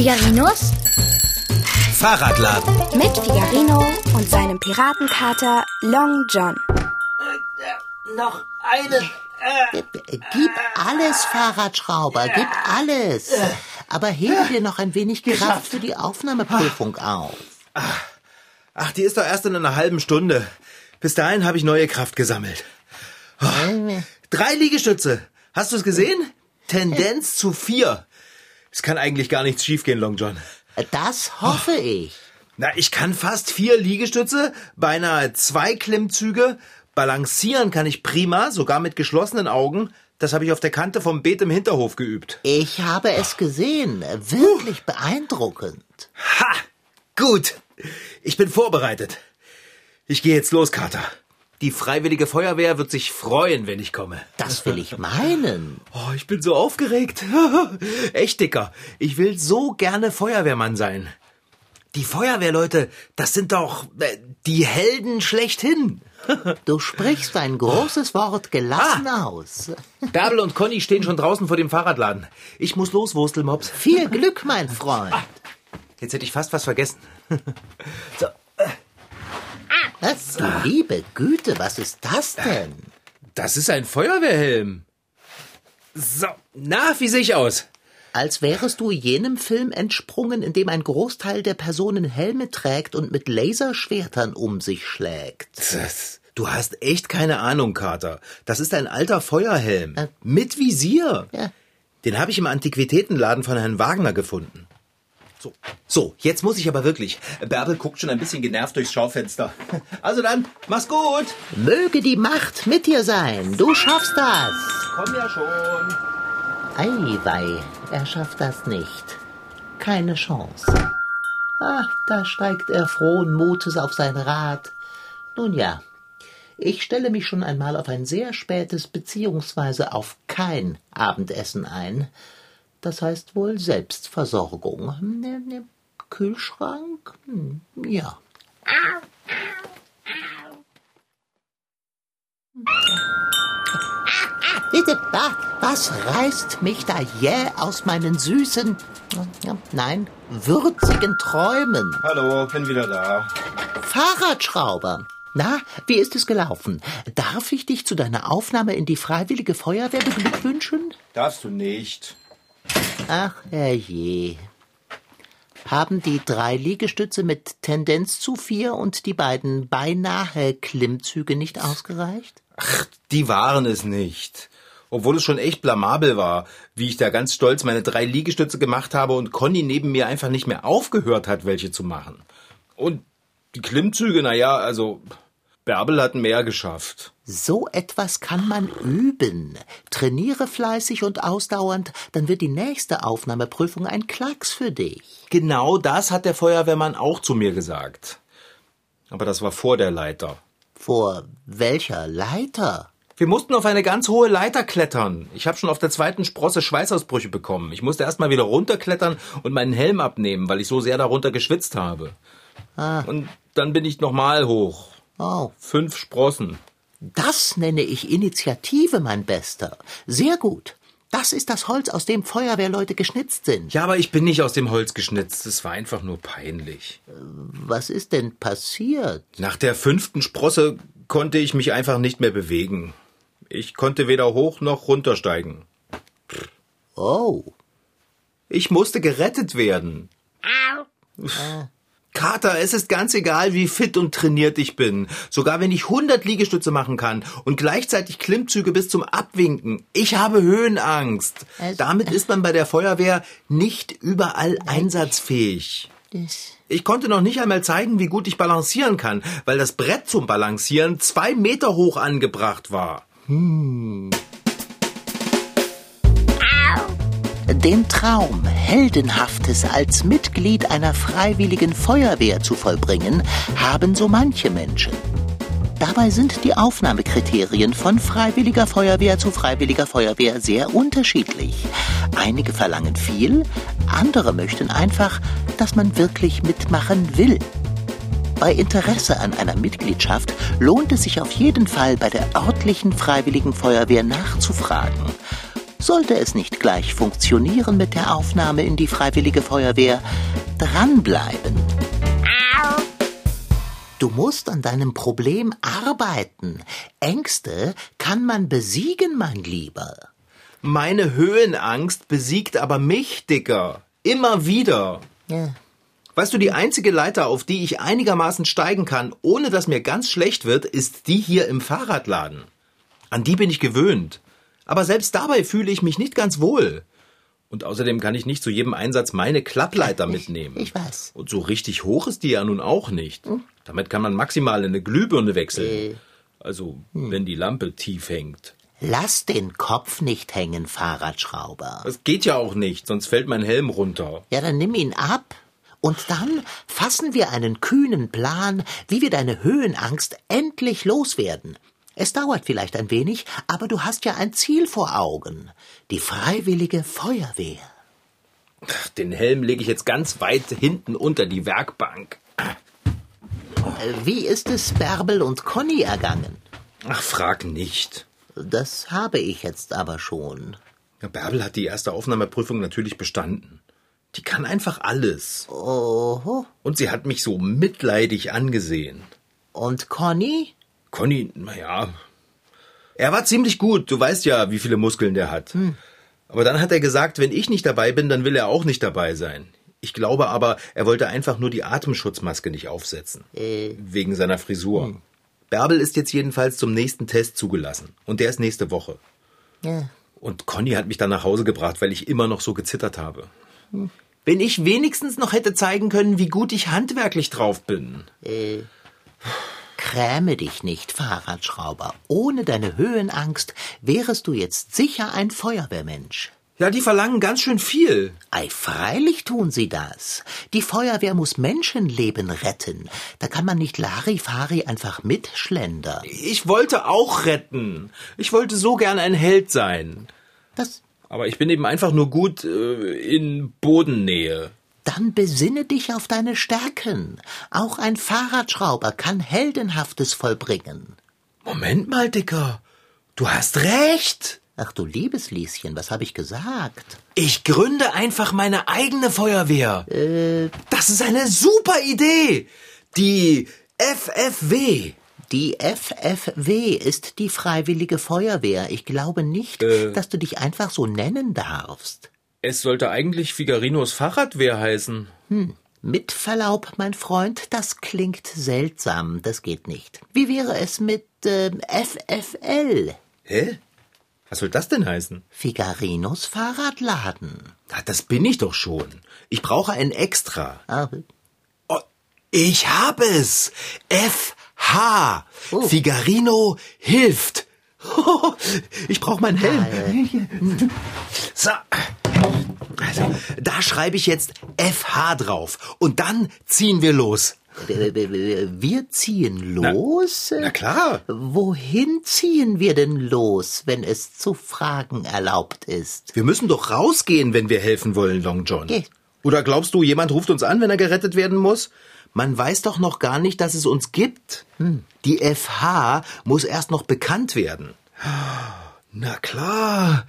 Figarinos Fahrradladen. mit Figarino und seinem Piratenkater Long John. Noch eine. Gib alles, Fahrradschrauber, gib alles. Aber hebe dir noch ein wenig Kraft für die Aufnahmeprüfung auf. Ach, die ist doch erst in einer halben Stunde. Bis dahin habe ich neue Kraft gesammelt. Oh, drei Liegestütze. Hast du es gesehen? Tendenz zu vier. Es kann eigentlich gar nichts schiefgehen, Long John. Das hoffe ich. Na, ich kann fast vier Liegestütze, beinahe zwei Klimmzüge. Balancieren kann ich prima, sogar mit geschlossenen Augen. Das habe ich auf der Kante vom Beet im Hinterhof geübt. Ich habe es gesehen. Wirklich beeindruckend. Ha! Gut. Ich bin vorbereitet. Ich gehe jetzt los, Kater. Die Freiwillige Feuerwehr wird sich freuen, wenn ich komme. Das will ich meinen. Oh, ich bin so aufgeregt. Echt, Dicker. Ich will so gerne Feuerwehrmann sein. Die Feuerwehrleute, das sind doch äh, die Helden schlechthin. Du sprichst ein großes Wort gelassen aus. Bärbel und Conny stehen schon draußen vor dem Fahrradladen. Ich muss los, Wurstelmops. Viel Glück, mein Freund. Jetzt hätte ich fast was vergessen. so, Was, du liebe Güte, was ist das denn? das ist ein Feuerwehrhelm. So, na, wie sehe ich aus? Als wärest du jenem Film entsprungen, in dem ein Großteil der Personen Helme trägt und mit Laserschwertern um sich schlägt. Das, du hast echt keine Ahnung, Kater. Das ist ein alter Feuerhelm. Mit Visier. Ja. Den habe ich im Antiquitätenladen von Herrn Wagner gefunden. So. So, jetzt muss ich aber wirklich. Bärbel guckt schon ein bisschen genervt durchs Schaufenster. Also dann, mach's gut. Möge die Macht mit dir sein. Du schaffst das. Komm ja schon. Eiwei, er schafft das nicht. Keine Chance. Ach, da steigt er frohen Mutes auf sein Rad. Nun ja, ich stelle mich schon einmal auf ein sehr spätes beziehungsweise auf kein Abendessen ein. Das heißt wohl Selbstversorgung. Ne, ne, Kühlschrank? Hm, ja. Was reißt mich da jäh aus meinen süßen, nein, würzigen Träumen? Hallo, bin wieder da. Fahrradschrauber. Na, wie ist es gelaufen? Darf ich dich zu deiner Aufnahme in die Freiwillige Feuerwehr beglückwünschen? Darfst du nicht. Ach, herrje. Haben die drei Liegestütze mit Tendenz zu vier und die beiden beinahe Klimmzüge nicht ausgereicht? Die waren es nicht. Obwohl es schon echt blamabel war, wie ich da ganz stolz meine drei Liegestütze gemacht habe und Conny neben mir einfach nicht mehr aufgehört hat, welche zu machen. Und die Klimmzüge, na ja, also Bärbel hat mehr geschafft. So etwas kann man üben. Trainiere fleißig und ausdauernd, dann wird die nächste Aufnahmeprüfung ein Klacks für dich. Genau das hat der Feuerwehrmann auch zu mir gesagt. Aber das war vor der Leiter. Vor welcher Leiter? Wir mussten auf eine ganz hohe Leiter klettern. Ich habe schon auf der zweiten Sprosse Schweißausbrüche bekommen. Ich musste erst mal wieder runterklettern und meinen Helm abnehmen, weil ich so sehr darunter geschwitzt habe. Und dann bin ich nochmal hoch. Oh, Fünf Sprossen. das nenne ich Initiative, mein Bester. Sehr gut. Das ist das Holz, aus dem Feuerwehrleute geschnitzt sind. Ja, aber ich bin nicht aus dem Holz geschnitzt. Es war einfach nur peinlich. Was ist denn passiert? Nach der fünften Sprosse konnte ich mich einfach nicht mehr bewegen. Ich konnte weder hoch noch runtersteigen. Oh, Ich musste gerettet werden. Kater, es ist ganz egal, wie fit und trainiert ich bin. Sogar wenn ich 100 Liegestütze machen kann und gleichzeitig Klimmzüge bis zum Abwinken. Ich habe Höhenangst. Es- Damit ist man bei der Feuerwehr nicht überall einsatzfähig. das, Ich konnte noch nicht einmal zeigen, wie gut ich balancieren kann, weil das Brett zum Balancieren zwei Meter hoch angebracht war. Den Traum, Heldenhaftes als Mitglied einer freiwilligen Feuerwehr zu vollbringen, haben so manche Menschen. Dabei sind die Aufnahmekriterien von freiwilliger Feuerwehr zu freiwilliger Feuerwehr sehr unterschiedlich. Einige verlangen viel, andere möchten einfach, dass man wirklich mitmachen will. Bei Interesse an einer Mitgliedschaft lohnt es sich auf jeden Fall bei der örtlichen Freiwilligen Feuerwehr nachzufragen. Sollte es nicht gleich funktionieren mit der Aufnahme in die Freiwillige Feuerwehr, dranbleiben. Du musst an deinem Problem arbeiten. Ängste kann man besiegen, mein Lieber. Meine Höhenangst besiegt aber mich, Dicker. Immer wieder. Ja. Weißt du, die einzige Leiter, auf die ich einigermaßen steigen kann, ohne dass mir ganz schlecht wird, ist die hier im Fahrradladen. An die bin ich gewöhnt. Aber selbst dabei fühle ich mich nicht ganz wohl. Und außerdem kann ich nicht zu jedem Einsatz meine Klappleiter mitnehmen. ich weiß. Und so richtig hoch ist die ja nun auch nicht. Damit kann man maximal in eine Glühbirne wechseln. Also, wenn die Lampe tief hängt. Lass den Kopf nicht hängen, Fahrradschrauber. Das geht ja auch nicht, sonst fällt mein Helm runter. Ja, dann nimm ihn ab. Und dann fassen wir einen kühnen Plan, wie wir deine Höhenangst endlich loswerden. Es dauert vielleicht ein wenig, aber du hast ja ein Ziel vor Augen. Die freiwillige Feuerwehr. Den Helm lege ich jetzt ganz weit hinten unter die Werkbank. Äh, Wie ist es Bärbel und Conny ergangen? Ach, frag nicht. Das habe ich jetzt aber schon. Ja, Bärbel hat die erste Aufnahmeprüfung natürlich bestanden. Die kann einfach alles. Oho. Und sie hat mich so mitleidig angesehen. Und Conny? Conny, naja. Er war ziemlich gut. Du weißt ja, wie viele Muskeln der hat. Aber dann hat er gesagt, wenn ich nicht dabei bin, dann will er auch nicht dabei sein. Ich glaube aber, er wollte einfach nur die Atemschutzmaske nicht aufsetzen. Wegen seiner Frisur. Bärbel ist jetzt jedenfalls zum nächsten Test zugelassen. Und der ist nächste Woche. Ja. Und Conny hat mich dann nach Hause gebracht, weil ich immer noch so gezittert habe. Wenn ich wenigstens noch hätte zeigen können, wie gut ich handwerklich drauf bin. Kräme dich nicht, Fahrradschrauber. Ohne deine Höhenangst wärest du jetzt sicher ein Feuerwehrmensch. Ja, die verlangen ganz schön viel. Ei, freilich tun sie das. Die Feuerwehr muss Menschenleben retten. Da kann man nicht Larifari einfach mitschlendern. Ich wollte auch retten. Ich wollte so gern ein Held sein. Das, Aber ich bin eben einfach nur gut äh, in Bodennähe. Dann besinne dich auf deine Stärken. Auch ein Fahrradschrauber kann Heldenhaftes vollbringen. Moment mal, Dicker. Du hast recht. Ach du liebes Lieschen, was habe ich gesagt? Ich gründe einfach meine eigene Feuerwehr. Das ist eine super Idee. Die FFW. Die FFW ist die Freiwillige Feuerwehr. Ich glaube nicht, dass du dich einfach so nennen darfst. Es sollte eigentlich Figarinos Fahrradwehr heißen. Mit Verlaub, mein Freund, das klingt seltsam. Das geht nicht. Wie wäre es mit ähm, FFL? Hä? Was soll das denn heißen? Figarinos Fahrradladen. Ah, Das bin ich doch schon. Ich brauche ein Extra. Ah, Oh, ich habe es. FH. Oh. Figarino hilft. Ich brauche meinen Helm. So. Also, da schreibe ich jetzt FH drauf. Und dann ziehen wir los. Wir ziehen los? Na klar. Wohin ziehen wir denn los, wenn es zu fragen erlaubt ist? Wir müssen doch rausgehen, wenn wir helfen wollen, Long John. Geh. Oder glaubst du, jemand ruft uns an, wenn er gerettet werden muss? Man weiß doch noch gar nicht, dass es uns gibt. Die FH muss erst noch bekannt werden. Na klar.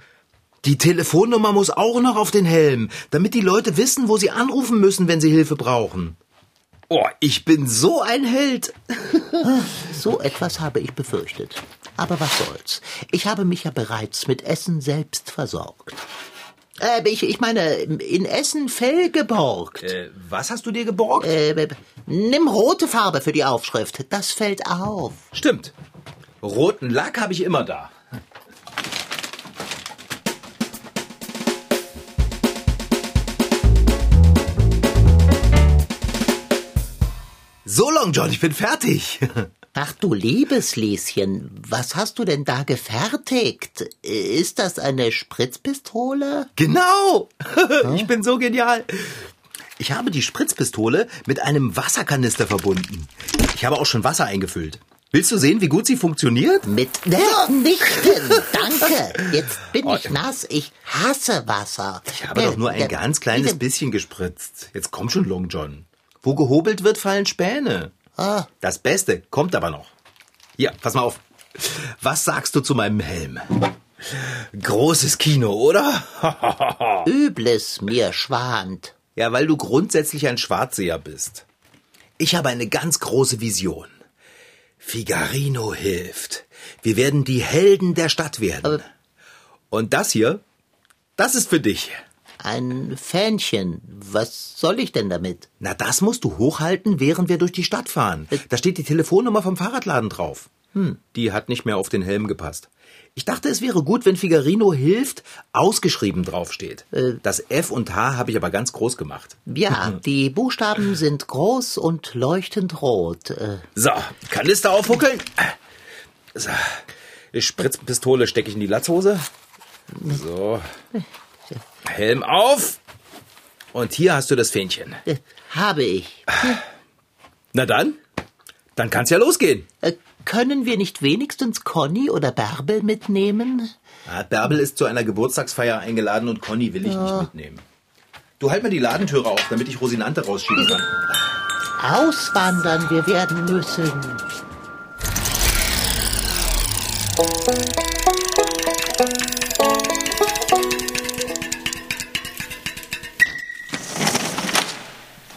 Die Telefonnummer muss auch noch auf den Helm, damit die Leute wissen, wo sie anrufen müssen, wenn sie Hilfe brauchen. Oh, ich bin so ein Held. So etwas habe ich befürchtet. Aber was soll's? Ich habe mich ja bereits mit Essen selbst versorgt. Äh, ich, ich meine, in Essen Fell geborgt. Äh, was hast du dir geborgt? Äh, nimm rote Farbe für die Aufschrift. Das fällt auf. Stimmt. Roten Lack habe ich immer da. So, Long John, ich bin fertig. Ach du liebes Lieschen, was hast du denn da gefertigt? Ist das eine Spritzpistole? Genau. Ich bin so genial. Ich habe die Spritzpistole mit einem Wasserkanister verbunden. Ich habe auch schon Wasser eingefüllt. Willst du sehen, wie gut sie funktioniert? Mit Nichten, danke. Jetzt bin ich nass. Ich hasse Wasser. Ich habe doch nur ein ganz kleines bisschen gespritzt. Jetzt komm schon, Long John. Wo gehobelt wird, fallen Späne. Ah. Das Beste kommt aber noch. Hier, pass mal auf. Was sagst du zu meinem Helm? Großes Kino, oder? Übles mir schwant. Ja, weil du grundsätzlich ein Schwarzseher bist. Ich habe eine ganz große Vision. Figarino hilft. Wir werden die Helden der Stadt werden. Und das hier, das ist für dich. Ein Fähnchen. Was soll ich denn damit? Na, das musst du hochhalten, während wir durch die Stadt fahren. Da steht die Telefonnummer vom Fahrradladen drauf. Hm, die hat nicht mehr auf den Helm gepasst. Ich dachte, es wäre gut, wenn Figarino hilft, ausgeschrieben draufsteht. Äh. Das F und H habe ich aber ganz groß gemacht. Ja, die Buchstaben sind groß und leuchtend rot. Äh, So, Kanister aufhuckeln. So, Spritzpistole stecke ich in die Latzhose. So. Helm auf. Und hier hast du das Fähnchen. äh, habe ich. Na dann, dann kann's ja losgehen. Äh, können wir nicht wenigstens Conny oder Bärbel mitnehmen? Ah, Bärbel ist zu einer Geburtstagsfeier eingeladen und Conny will ich nicht mitnehmen. Du halt mal die Ladentüre auf, damit ich Rosinante rausschieben kann. Auswandern wir werden müssen.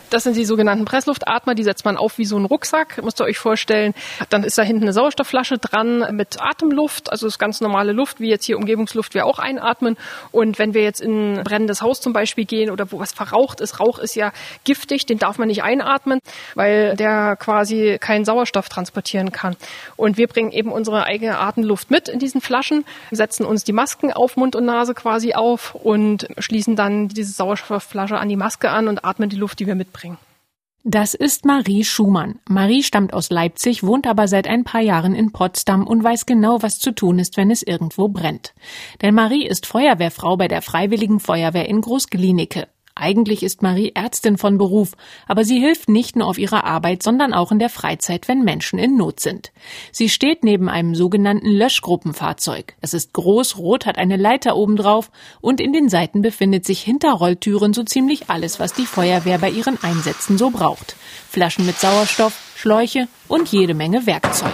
Das sind die sogenannten Pressluftatmer, die setzt man auf wie so einen Rucksack, müsst ihr euch vorstellen. Dann ist da hinten eine Sauerstoffflasche dran mit Atemluft, also das ganz normale Luft, wie jetzt hier Umgebungsluft wir auch einatmen. Und wenn wir jetzt in ein brennendes Haus zum Beispiel gehen oder wo was verraucht ist, Rauch ist ja giftig, den darf man nicht einatmen, weil der quasi keinen Sauerstoff transportieren kann. Und wir bringen eben unsere eigene Atemluft mit in diesen Flaschen, setzen uns die Masken auf Mund und Nase quasi auf und schließen dann diese Sauerstoffflasche an die Maske an und atmen die Luft, die wir mitbringen. Das ist Marie Schumann. Marie stammt aus Leipzig, wohnt aber seit ein paar Jahren in Potsdam und weiß genau, was zu tun ist, wenn es irgendwo brennt. Denn Marie ist Feuerwehrfrau bei der Freiwilligen Feuerwehr in Großglienicke. Eigentlich ist Marie Ärztin von Beruf, aber sie hilft nicht nur auf ihrer Arbeit, sondern auch in der Freizeit, wenn Menschen in Not sind. Sie steht neben einem sogenannten Löschgruppenfahrzeug. Es ist groß, rot, hat eine Leiter obendrauf und in den Seiten befindet sich hinter Rolltüren so ziemlich alles, was die Feuerwehr bei ihren Einsätzen so braucht. Flaschen mit Sauerstoff, Schläuche und jede Menge Werkzeug.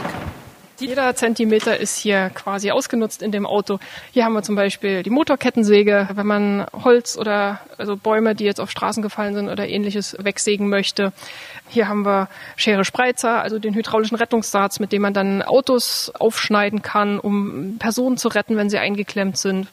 Jeder Zentimeter ist hier quasi ausgenutzt in dem Auto. Hier haben wir zum Beispiel die Motorkettensäge, wenn man Holz oder also Bäume, die jetzt auf Straßen gefallen sind oder ähnliches wegsägen möchte. Hier haben wir Schere Spreizer, also den hydraulischen Rettungssatz, mit dem man dann Autos aufschneiden kann, um Personen zu retten, wenn sie eingeklemmt sind.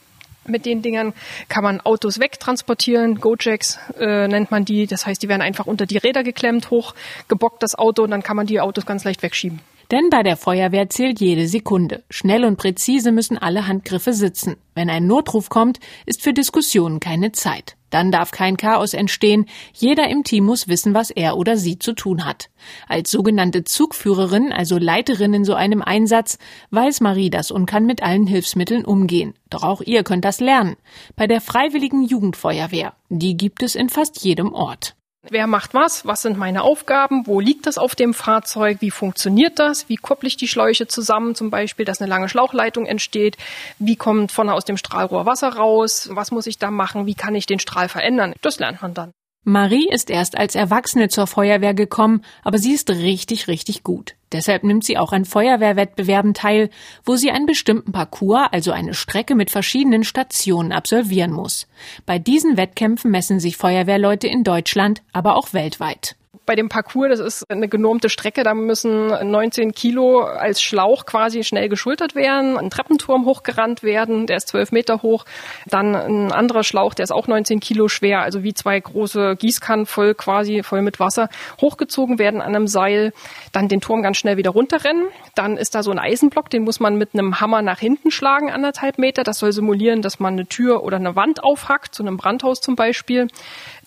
Mit den Dingern kann man Autos wegtransportieren. Gojacks äh, nennt man die. Das heißt, die werden einfach unter die Räder geklemmt, hoch gebockt das Auto und dann kann man die Autos ganz leicht wegschieben. Denn bei der Feuerwehr zählt jede Sekunde. Schnell und präzise müssen alle Handgriffe sitzen. Wenn ein Notruf kommt, ist für Diskussionen keine Zeit. Dann darf kein Chaos entstehen. Jeder im Team muss wissen, was er oder sie zu tun hat. Als sogenannte Zugführerin, also Leiterin in so einem Einsatz, weiß Marie das und kann mit allen Hilfsmitteln umgehen. Doch auch ihr könnt das lernen. Bei der Freiwilligen Jugendfeuerwehr. Die gibt es in fast jedem Ort. Wer macht was? Was sind meine Aufgaben? Wo liegt das auf dem Fahrzeug? Wie funktioniert das? Wie kopple ich die Schläuche zusammen? Zum Beispiel, dass eine lange Schlauchleitung entsteht. Wie kommt vorne aus dem Strahlrohr Wasser raus? Was muss ich da machen? Wie kann ich den Strahl verändern? Das lernt man dann. Marie ist erst als Erwachsene zur Feuerwehr gekommen, aber sie ist richtig, richtig gut. Deshalb nimmt sie auch an Feuerwehrwettbewerben teil, wo sie einen bestimmten Parcours, also eine Strecke mit verschiedenen Stationen absolvieren muss. Bei diesen Wettkämpfen messen sich Feuerwehrleute in Deutschland, aber auch weltweit bei dem Parcours, das ist eine genormte Strecke, da müssen 19 Kilo als Schlauch quasi schnell geschultert werden, ein Treppenturm hochgerannt werden, der ist 12 Meter hoch, dann ein anderer Schlauch, der ist auch 19 Kilo schwer, also wie zwei große Gießkannen voll quasi, voll mit Wasser, hochgezogen werden an einem Seil, dann den Turm ganz schnell wieder runterrennen, dann ist da so ein Eisenblock, den muss man mit einem Hammer nach hinten schlagen, anderthalb Meter, das soll simulieren, dass man eine Tür oder eine Wand aufhackt, zu einem Brandhaus zum Beispiel.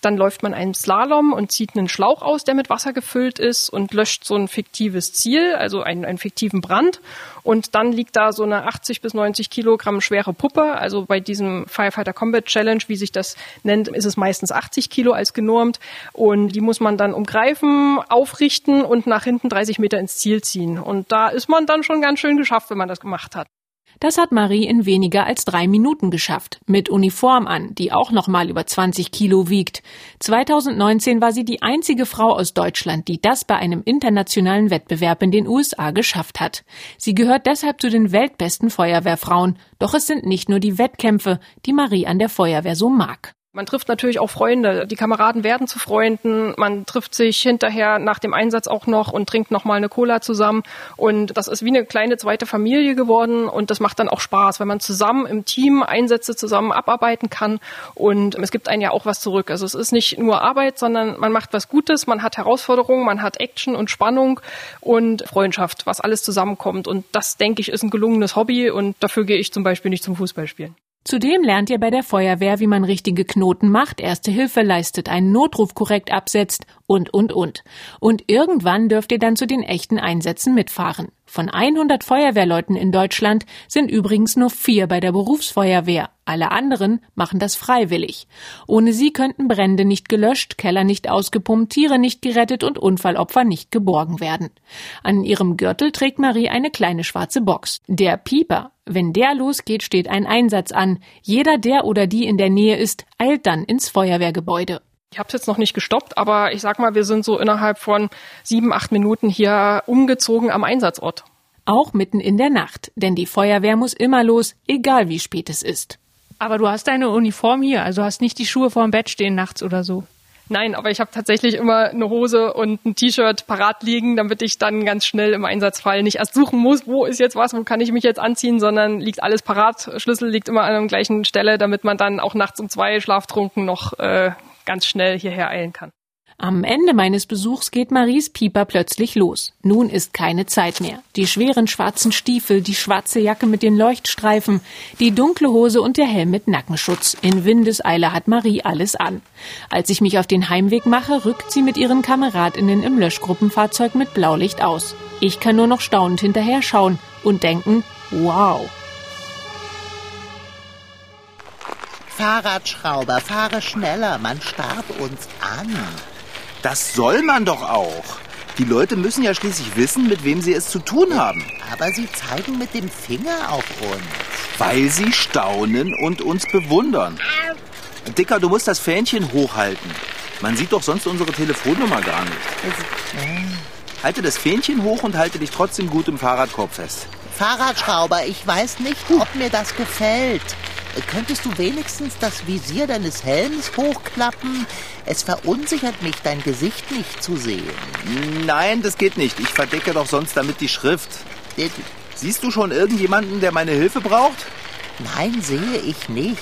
Dann läuft man einen Slalom und zieht einen Schlauch aus, der mit Wasser gefüllt ist und löscht so ein fiktives Ziel, also einen, einen fiktiven Brand. Und dann liegt da so eine 80 bis 90 Kilogramm schwere Puppe. Also bei diesem Firefighter Combat Challenge, wie sich das nennt, ist es meistens 80 Kilo als genormt. Und die muss man dann umgreifen, aufrichten und nach hinten 30 Meter ins Ziel ziehen. Und da ist man dann schon ganz schön geschafft, wenn man das gemacht hat. Das hat Marie in weniger als drei Minuten geschafft. Mit Uniform an, die auch noch mal über 20 Kilo wiegt. 2019 war sie die einzige Frau aus Deutschland, die das bei einem internationalen Wettbewerb in den USA geschafft hat. Sie gehört deshalb zu den weltbesten Feuerwehrfrauen. Doch es sind nicht nur die Wettkämpfe, die Marie an der Feuerwehr so mag. Man trifft natürlich auch Freunde. Die Kameraden werden zu Freunden. Man trifft sich hinterher nach dem Einsatz auch noch und trinkt noch mal eine Cola zusammen. Und das ist wie eine kleine zweite Familie geworden. Und das macht dann auch Spaß, wenn man zusammen im Team Einsätze zusammen abarbeiten kann. Und es gibt einen ja auch was zurück. Also es ist nicht nur Arbeit, sondern man macht was Gutes. Man hat Herausforderungen, man hat Action und Spannung und Freundschaft, was alles zusammenkommt. Und das, denke ich, ist ein gelungenes Hobby. Und dafür gehe ich zum Beispiel nicht zum Fußballspielen. Zudem lernt ihr bei der Feuerwehr, wie man richtige Knoten macht, erste Hilfe leistet, einen Notruf korrekt absetzt und, und, und. Und irgendwann dürft ihr dann zu den echten Einsätzen mitfahren. Von 100 Feuerwehrleuten in Deutschland sind übrigens nur vier bei der Berufsfeuerwehr. Alle anderen machen das freiwillig. Ohne sie könnten Brände nicht gelöscht, Keller nicht ausgepumpt, Tiere nicht gerettet und Unfallopfer nicht geborgen werden. An ihrem Gürtel trägt Marie eine kleine schwarze Box. Der Pieper. Wenn der losgeht, steht ein Einsatz an. Jeder, der oder die in der Nähe ist, eilt dann ins Feuerwehrgebäude. Ich habe es jetzt noch nicht gestoppt, aber ich sag mal, wir sind so innerhalb von sieben, acht Minuten hier umgezogen am Einsatzort. Auch mitten in der Nacht, denn die Feuerwehr muss immer los, egal wie spät es ist. Aber du hast deine Uniform hier, also hast nicht die Schuhe vorm Bett stehen nachts oder so. Nein, aber ich habe tatsächlich immer eine Hose und ein T-Shirt parat liegen, damit ich dann ganz schnell im Einsatzfall nicht erst suchen muss, wo ist jetzt was, wo kann ich mich jetzt anziehen, sondern liegt alles parat. Schlüssel liegt immer an der gleichen Stelle, damit man dann auch nachts um zwei schlaftrunken noch äh, ganz schnell hierher eilen kann. Am Ende meines Besuchs geht Maries Pieper plötzlich los. Nun ist keine Zeit mehr. Die schweren schwarzen Stiefel, die schwarze Jacke mit den Leuchtstreifen, die dunkle Hose und der Helm mit Nackenschutz. In Windeseile hat Marie alles an. Als ich mich auf den Heimweg mache, rückt sie mit ihren Kameradinnen im Löschgruppenfahrzeug mit Blaulicht aus. Ich kann nur noch staunend hinterher schauen und denken, wow. Fahrradschrauber, fahre schneller, man starrt uns an. Das soll man doch auch. Die Leute müssen ja schließlich wissen, mit wem sie es zu tun haben. Aber sie zeigen mit dem Finger auf uns. Weil sie staunen und uns bewundern. Dicker, du musst das Fähnchen hochhalten. Man sieht doch sonst unsere Telefonnummer gar nicht. Halte das Fähnchen hoch und halte dich trotzdem gut im Fahrradkorb fest. Fahrradschrauber, ich weiß nicht, ob mir das gefällt. Könntest du wenigstens das Visier deines Helms hochklappen? Es verunsichert mich, dein Gesicht nicht zu sehen. Nein, das geht nicht. Ich verdecke doch sonst damit die Schrift. Siehst du schon irgendjemanden, der meine Hilfe braucht? Nein, sehe ich nicht.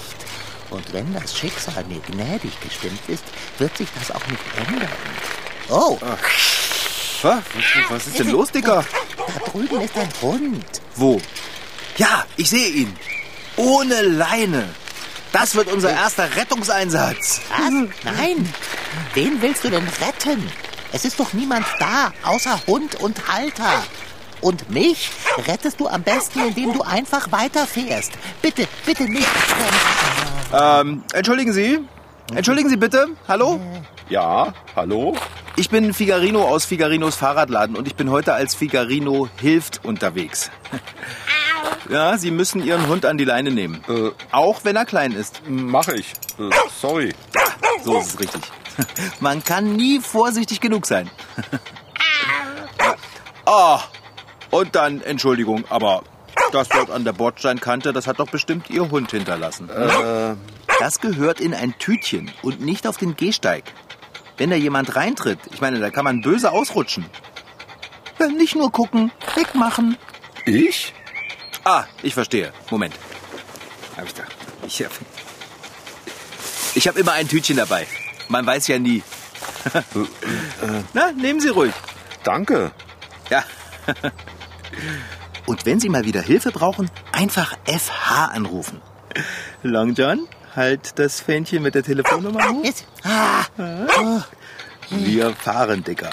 Und wenn das Schicksal mir gnädig gestimmt ist, wird sich das auch nicht ändern. Oh, Was, was ist denn los, Dicker? da drüben ist ein Hund. Wo? Ja, ich sehe ihn. Ohne Leine. Das wird unser erster Rettungseinsatz. Was? Nein. Wen willst du denn retten? Es ist doch niemand da, außer Hund und Halter. Und mich rettest du am besten, indem du einfach weiterfährst. Bitte, bitte nicht. Ähm, entschuldigen Sie? Entschuldigen Sie bitte? Hallo? Ja, hallo? Ich bin Figarino aus Figarinos Fahrradladen und ich bin heute als Figarino hilft unterwegs. Ja, Sie müssen Ihren Hund an die Leine nehmen. Äh. Auch wenn er klein ist. Mache ich. Äh, sorry. So ist es richtig. Man kann nie vorsichtig genug sein. Ah, und dann, Entschuldigung, aber das dort an der Bordsteinkante, das hat doch bestimmt Ihr Hund hinterlassen. Äh, Das gehört in ein Tütchen und nicht auf den Gehsteig. Wenn da jemand reintritt, ich meine, da kann man böse ausrutschen. Ja, Nicht nur gucken, wegmachen. ich? Ah, ich verstehe. Moment. Hab ich da. Ich hab, ich hab immer ein Tütchen dabei. Man weiß ja nie. Na, nehmen Sie ruhig. Danke. Ja. Und wenn Sie mal wieder Hilfe brauchen, einfach FH anrufen. Long John, halt das Fähnchen mit der Telefonnummer hoch. Ah, Wir fahren, Dicker.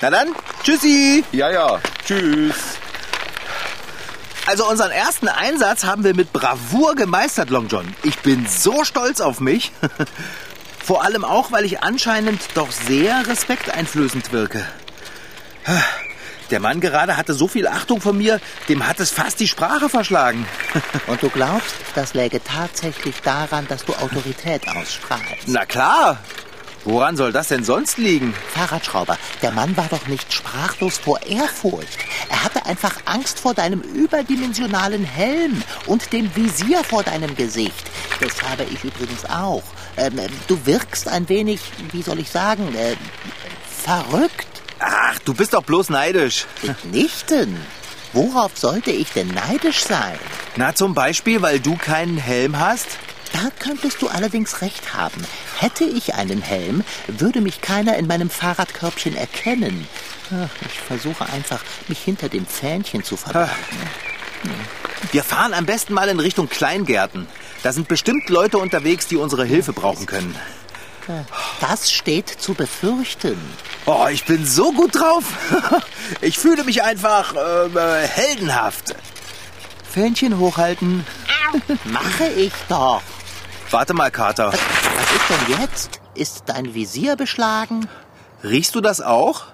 Na dann, tschüssi. Ja, ja. Tschüss. Also unseren ersten Einsatz haben wir mit Bravour gemeistert, Long John. Ich bin so stolz auf mich. Vor allem auch, weil ich anscheinend doch sehr respekteinflößend wirke. Der Mann gerade hatte so viel Achtung von mir, dem hat es fast die Sprache verschlagen. Und du glaubst, das läge tatsächlich daran, dass du Autorität ausstrahlst? Na klar. Woran soll das denn sonst liegen? Fahrradschrauber, der Mann war doch nicht sprachlos vor Ehrfurcht. Er hatte einfach Angst vor deinem überdimensionalen Helm und dem Visier vor deinem Gesicht. Das habe ich übrigens auch. Ähm, du wirkst ein wenig, wie soll ich sagen, äh, verrückt. Ach, du bist doch bloß neidisch. Mitnichten. Worauf sollte ich denn neidisch sein? Na, zum Beispiel, weil du keinen Helm hast? Da könntest du allerdings recht haben. Hätte ich einen Helm, würde mich keiner in meinem Fahrradkörbchen erkennen. Ach, Ich versuche einfach, mich hinter dem Fähnchen zu verbergen. Wir fahren am besten mal in Richtung Kleingärten. Da sind bestimmt Leute unterwegs, die unsere Hilfe brauchen können. Das steht zu befürchten. Oh, ich bin so gut drauf. Ich fühle mich einfach äh, äh, heldenhaft. Fähnchen hochhalten. Mache ich doch. Warte mal, Kater. Was ist denn jetzt? Ist dein Visier beschlagen? Riechst du das auch?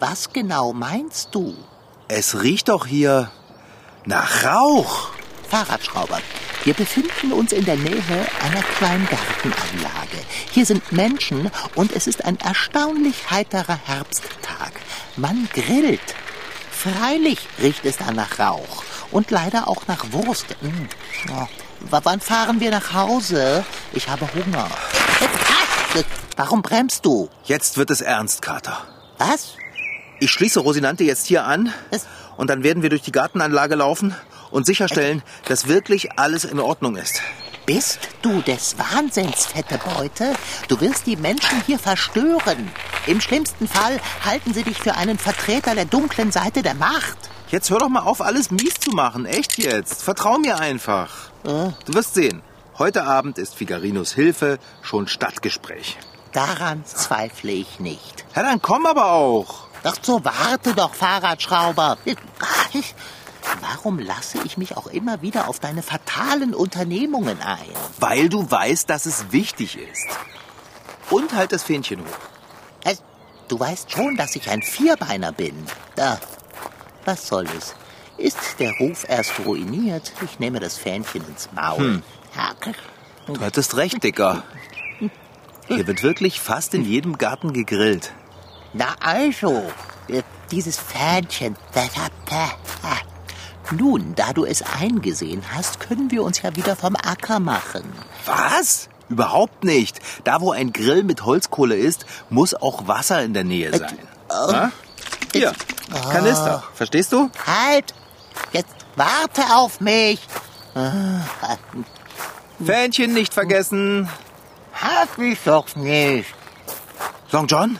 Was genau meinst du? Es riecht doch hier nach Rauch. Fahrradschrauber. Wir befinden uns in der Nähe einer kleinen Gartenanlage. Hier sind Menschen und es ist ein erstaunlich heiterer Herbsttag. Man grillt. Freilich riecht es da nach Rauch und leider auch nach Wurst. Hm. Ja. W- Wann fahren wir nach Hause? Ich habe Hunger. Ah, Warum bremst du? Jetzt wird es ernst, Kater. Was? Ich schließe Rosinante jetzt hier an Es- und dann werden wir durch die Gartenanlage laufen und sicherstellen, dass wirklich alles in Ordnung ist. Bist du des Wahnsinns, fette Beute? Du wirst die Menschen hier verstören. Im schlimmsten Fall halten sie dich für einen Vertreter der dunklen Seite der Macht. Jetzt hör doch mal auf, alles mies zu machen. Echt jetzt. Vertrau mir einfach. Du wirst sehen. Heute Abend ist Figarinos Hilfe schon Stadtgespräch. Daran zweifle ich nicht. Ja, dann komm aber auch. Doch so warte doch, Fahrradschrauber. Warum lasse ich mich auch immer wieder auf deine fatalen Unternehmungen ein? Weil du weißt, dass es wichtig ist. Und halt das Fähnchen hoch. Du weißt schon, dass ich ein Vierbeiner bin. Da. Was soll es? Ist der Ruf erst ruiniert? Ich nehme das Fähnchen ins Maul. Ja, Du hattest recht, Dicker. Hier wird wirklich fast in jedem Garten gegrillt. Na also, äh, dieses Fähnchen. äh, Nun, da du es eingesehen hast, können wir uns ja wieder vom Acker machen. Was? Überhaupt nicht. Da, wo ein Grill mit Holzkohle ist, muss auch Wasser in der Nähe sein. Na? Hier, Kanister. Verstehst du? Halt! Jetzt warte auf mich! Fähnchen nicht vergessen. Hab ich doch nicht. Long John?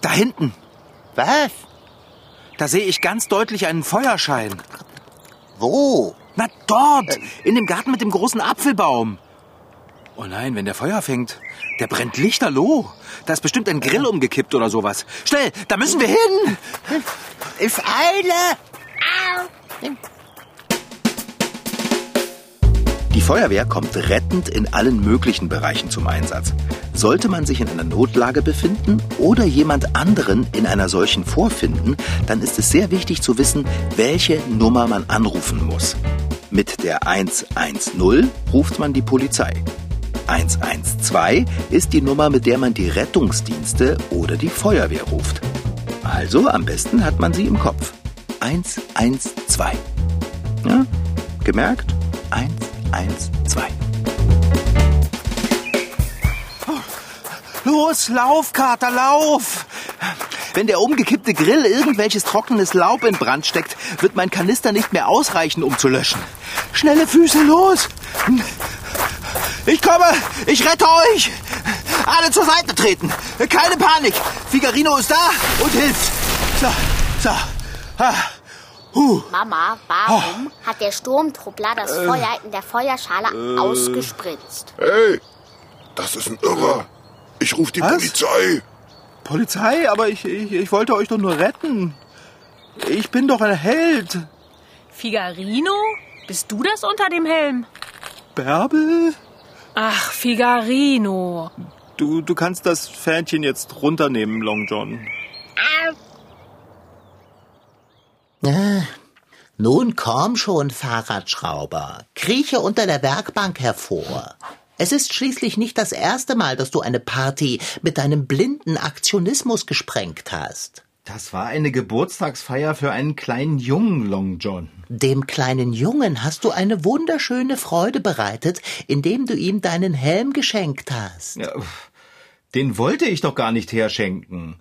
Da hinten. Was? Da sehe ich ganz deutlich einen Feuerschein. Wo? Na dort, in dem Garten mit dem großen Apfelbaum. Oh nein, wenn der Feuer fängt, der brennt lichterloh. Da ist bestimmt ein Grill umgekippt oder sowas. Schnell, da müssen wir hin. Ich eile! Die Feuerwehr kommt rettend in allen möglichen Bereichen zum Einsatz. Sollte man sich in einer Notlage befinden oder jemand anderen in einer solchen vorfinden, dann ist es sehr wichtig zu wissen, welche Nummer man anrufen muss. Mit der 110 ruft man die Polizei. 112 ist die Nummer, mit der man die Rettungsdienste oder die Feuerwehr ruft. Also am besten hat man sie im Kopf. 112. Ja, gemerkt? 112. Los, lauf, Kater, lauf! Wenn der umgekippte Grill irgendwelches trockenes Laub in Brand steckt, wird mein Kanister nicht mehr ausreichen, um zu löschen. Schnelle Füße, los! Ich komme! Ich rette euch! Alle zur Seite treten! Keine Panik! Figarino ist da und hilft! So, so. Ah. Huh. Mama, warum hat der Sturmtruppler das Feuer in der Feuerschale ausgespritzt? Hey, das ist ein Irrer. Ich rufe die Was? Polizei. Polizei, aber ich, ich, ich wollte euch doch nur retten. Ich bin doch ein Held. Figarino? Bist du das unter dem Helm? Bärbel? Ach, Figarino. Du, du kannst das Fähnchen jetzt runternehmen, Long John. Äh, nun komm schon, Fahrradschrauber. Krieche unter der Werkbank hervor. Es ist schließlich nicht das erste Mal, dass du eine Party mit deinem blinden Aktionismus gesprengt hast. Das war eine Geburtstagsfeier für einen kleinen Jungen, Long John. Dem kleinen Jungen hast du eine wunderschöne Freude bereitet, indem du ihm deinen Helm geschenkt hast. Ja, den wollte ich doch gar nicht herschenken.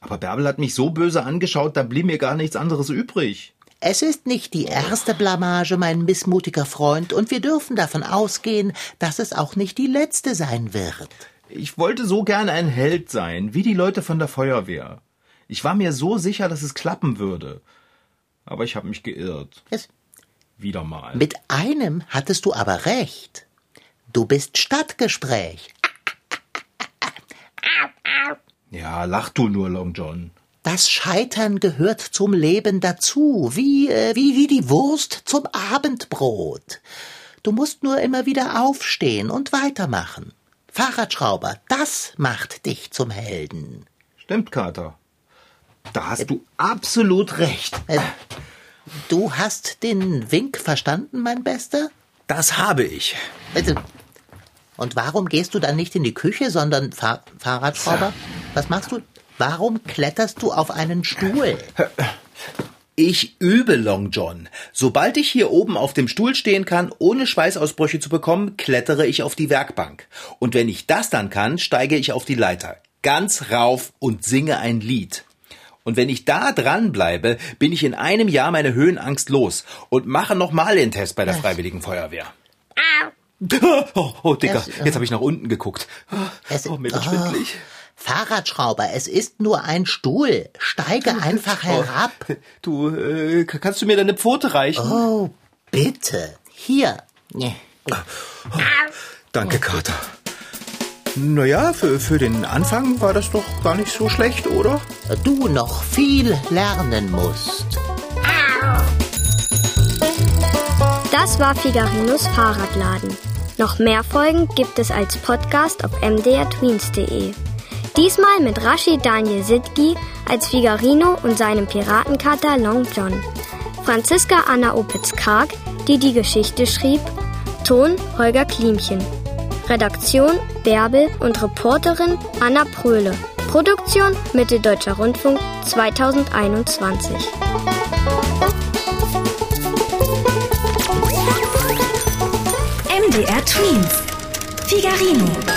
Aber Bärbel hat mich so böse angeschaut, da blieb mir gar nichts anderes übrig. Es ist nicht die erste Blamage, mein missmutiger Freund, und wir dürfen davon ausgehen, dass es auch nicht die letzte sein wird. Ich wollte so gern ein Held sein, wie die Leute von der Feuerwehr. Ich war mir so sicher, dass es klappen würde. Aber ich habe mich geirrt. Es Wieder mal. Mit einem hattest du aber recht. Du bist Stadtgespräch. Ja, lach du nur, Long John. Das Scheitern gehört zum Leben dazu, wie, äh, wie, wie die Wurst zum Abendbrot. Du musst nur immer wieder aufstehen und weitermachen. Fahrradschrauber, das macht dich zum Helden. Stimmt, Kater. Da hast du absolut recht. Äh, du hast den Wink verstanden, mein Bester? Das habe ich. Und warum gehst du dann nicht in die Küche, sondern Fahr Fahrradschrauber? Was machst du? Warum kletterst du auf einen Stuhl? Ich übe Long John. Sobald ich hier oben auf dem Stuhl stehen kann, ohne Schweißausbrüche zu bekommen, klettere ich auf die Werkbank. Und wenn ich das dann kann, steige ich auf die Leiter. Ganz rauf und singe ein Lied. Und wenn ich da dran bleibe, bin ich in einem Jahr meine Höhenangst los und mache nochmal den Test bei der Freiwilligen Feuerwehr. Oh, oh Dicker, äh, jetzt habe ich nach unten geguckt. Es- Oh, mir wird oh. schwindelig. Fahrradschrauber, es ist nur ein Stuhl. Steige einfach herab. Du, äh, kannst du mir deine Pfote reichen? Oh, bitte. Hier. Danke, Kater. Naja, für, für den Anfang war das doch gar nicht so schlecht, oder? Du noch viel lernen musst. Das war Figarinos Fahrradladen. Noch mehr Folgen gibt es als Podcast auf mdrtweens.de. Diesmal mit Rashid Daniel Sidgi als Figarino und seinem Piratenkater Long John. Franziska Anna Opitz-Karg, die die Geschichte schrieb. Ton Holger Klimchen. Redaktion Bärbel und Reporterin Anna Pröhle. Produktion Mitteldeutscher Rundfunk 2021. MDR Twins. Figarino.